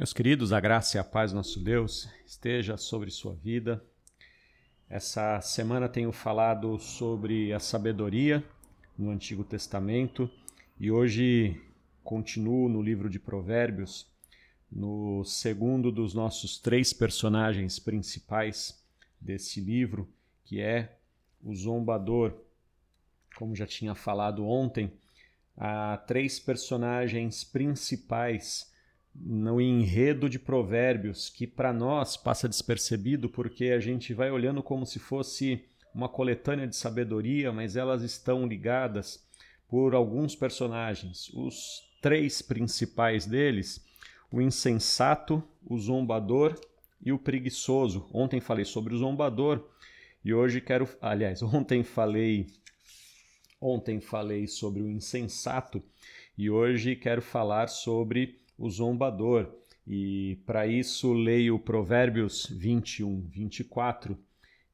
Meus queridos, a graça e a paz nosso Deus esteja sobre sua vida. Essa semana tenho falado sobre a sabedoria no Antigo Testamento e hoje continuo no livro de Provérbios, no segundo dos nossos três personagens principais desse livro, que é o zombador. Como já tinha falado ontem, há três personagens principais no enredo de provérbios que para nós passa despercebido porque a gente vai olhando como se fosse uma coletânea de sabedoria, mas elas estão ligadas por alguns personagens. Os três principais deles, o insensato, o zombador e o preguiçoso. Ontem falei sobre o zombador e hoje quero, aliás, ontem falei ontem falei sobre o insensato e hoje quero falar sobre o zombador. E para isso leio Provérbios 21, 24,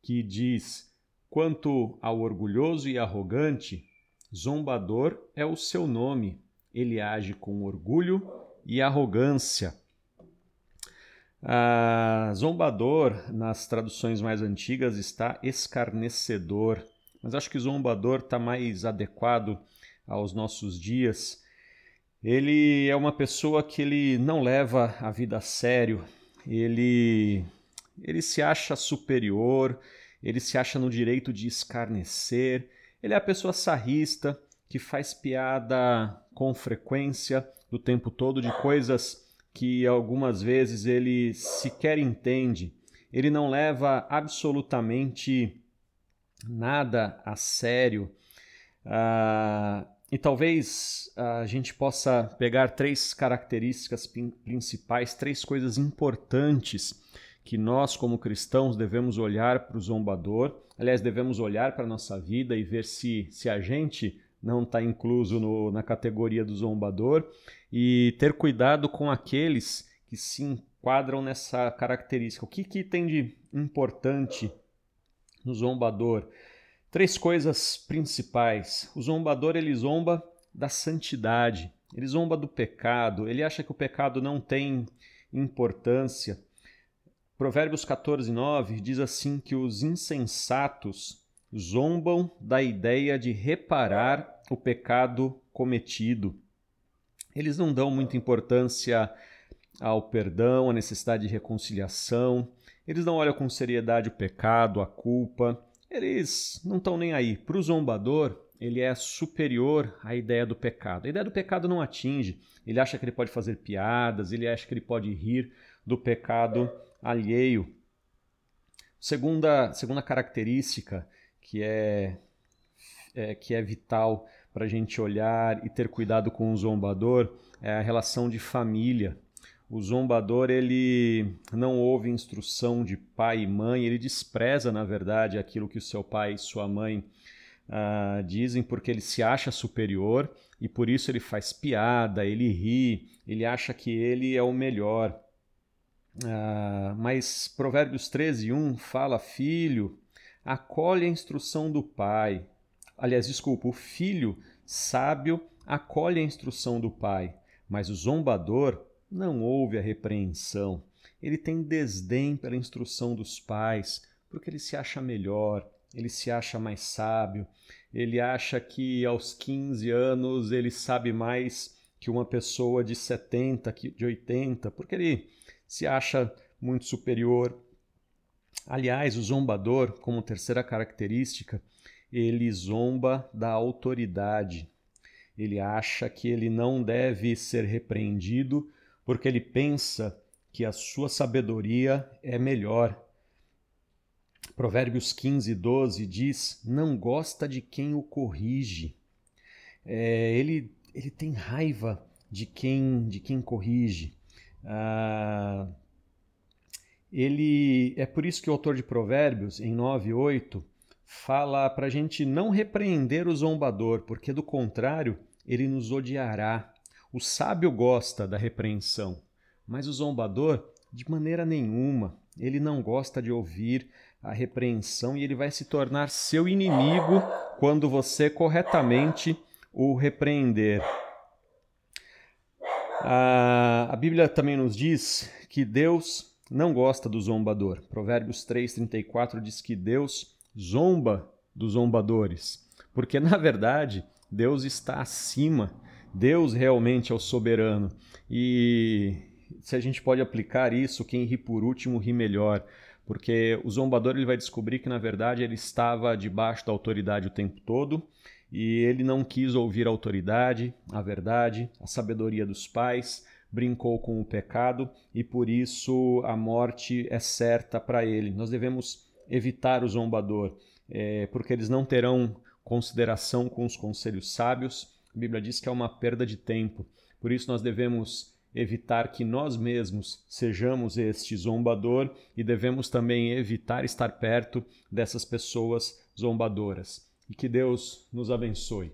que diz: Quanto ao orgulhoso e arrogante, zombador é o seu nome. Ele age com orgulho e arrogância. Ah, zombador, nas traduções mais antigas, está escarnecedor, mas acho que zombador está mais adequado aos nossos dias ele é uma pessoa que ele não leva a vida a sério, ele, ele se acha superior, ele se acha no direito de escarnecer, ele é a pessoa sarrista que faz piada com frequência do tempo todo de coisas que algumas vezes ele sequer entende. Ele não leva absolutamente nada a sério. Ah, e talvez a gente possa pegar três características principais, três coisas importantes que nós, como cristãos, devemos olhar para o zombador. Aliás, devemos olhar para a nossa vida e ver se, se a gente não está incluso no, na categoria do zombador e ter cuidado com aqueles que se enquadram nessa característica. O que, que tem de importante no zombador? Três coisas principais. O zombador ele zomba da santidade, ele zomba do pecado, ele acha que o pecado não tem importância. Provérbios 14, 9 diz assim que os insensatos zombam da ideia de reparar o pecado cometido. Eles não dão muita importância ao perdão, à necessidade de reconciliação, eles não olham com seriedade o pecado, a culpa, eles não estão nem aí. Para o zombador, ele é superior à ideia do pecado. A ideia do pecado não atinge. Ele acha que ele pode fazer piadas, ele acha que ele pode rir do pecado alheio. Segunda, segunda característica que é, é que é vital para a gente olhar e ter cuidado com o zombador é a relação de família. O zombador ele não ouve instrução de pai e mãe, ele despreza, na verdade, aquilo que o seu pai e sua mãe uh, dizem, porque ele se acha superior e por isso ele faz piada, ele ri, ele acha que ele é o melhor. Uh, mas Provérbios 13, 1 fala: Filho, acolhe a instrução do pai. Aliás, desculpa, o filho sábio acolhe a instrução do pai, mas o zombador não ouve a repreensão. Ele tem desdém pela instrução dos pais, porque ele se acha melhor, ele se acha mais sábio, ele acha que aos 15 anos ele sabe mais que uma pessoa de 70, de 80, porque ele se acha muito superior. Aliás, o zombador, como terceira característica, ele zomba da autoridade. Ele acha que ele não deve ser repreendido porque ele pensa que a sua sabedoria é melhor. Provérbios 15, 12 diz: Não gosta de quem o corrige. É, ele, ele tem raiva de quem, de quem corrige. Ah, ele é por isso que o autor de Provérbios, em 9, 8, fala para a gente não repreender o zombador, porque do contrário ele nos odiará. O sábio gosta da repreensão, mas o zombador, de maneira nenhuma, ele não gosta de ouvir a repreensão e ele vai se tornar seu inimigo quando você corretamente o repreender. A, Bíblia também nos diz que Deus não gosta do zombador. Provérbios 3,34 diz que Deus zomba dos zombadores. Porque, na verdade, Deus está acima. Deus realmente é o soberano. E se a gente pode aplicar isso, quem ri por último ri melhor. Porque o zombador ele vai descobrir que, na verdade, ele estava debaixo da autoridade o tempo todo e ele não quis ouvir a autoridade, a verdade, a sabedoria dos pais, brincou com o pecado e por isso a morte é certa para ele. Nós devemos evitar o zombador, é, porque eles não terão consideração com os conselhos sábios. A Bíblia diz que é uma perda de tempo. Por isso nós devemos evitar que nós mesmos sejamos este zombador e devemos também evitar estar perto dessas pessoas zombadoras. E que Deus nos abençoe.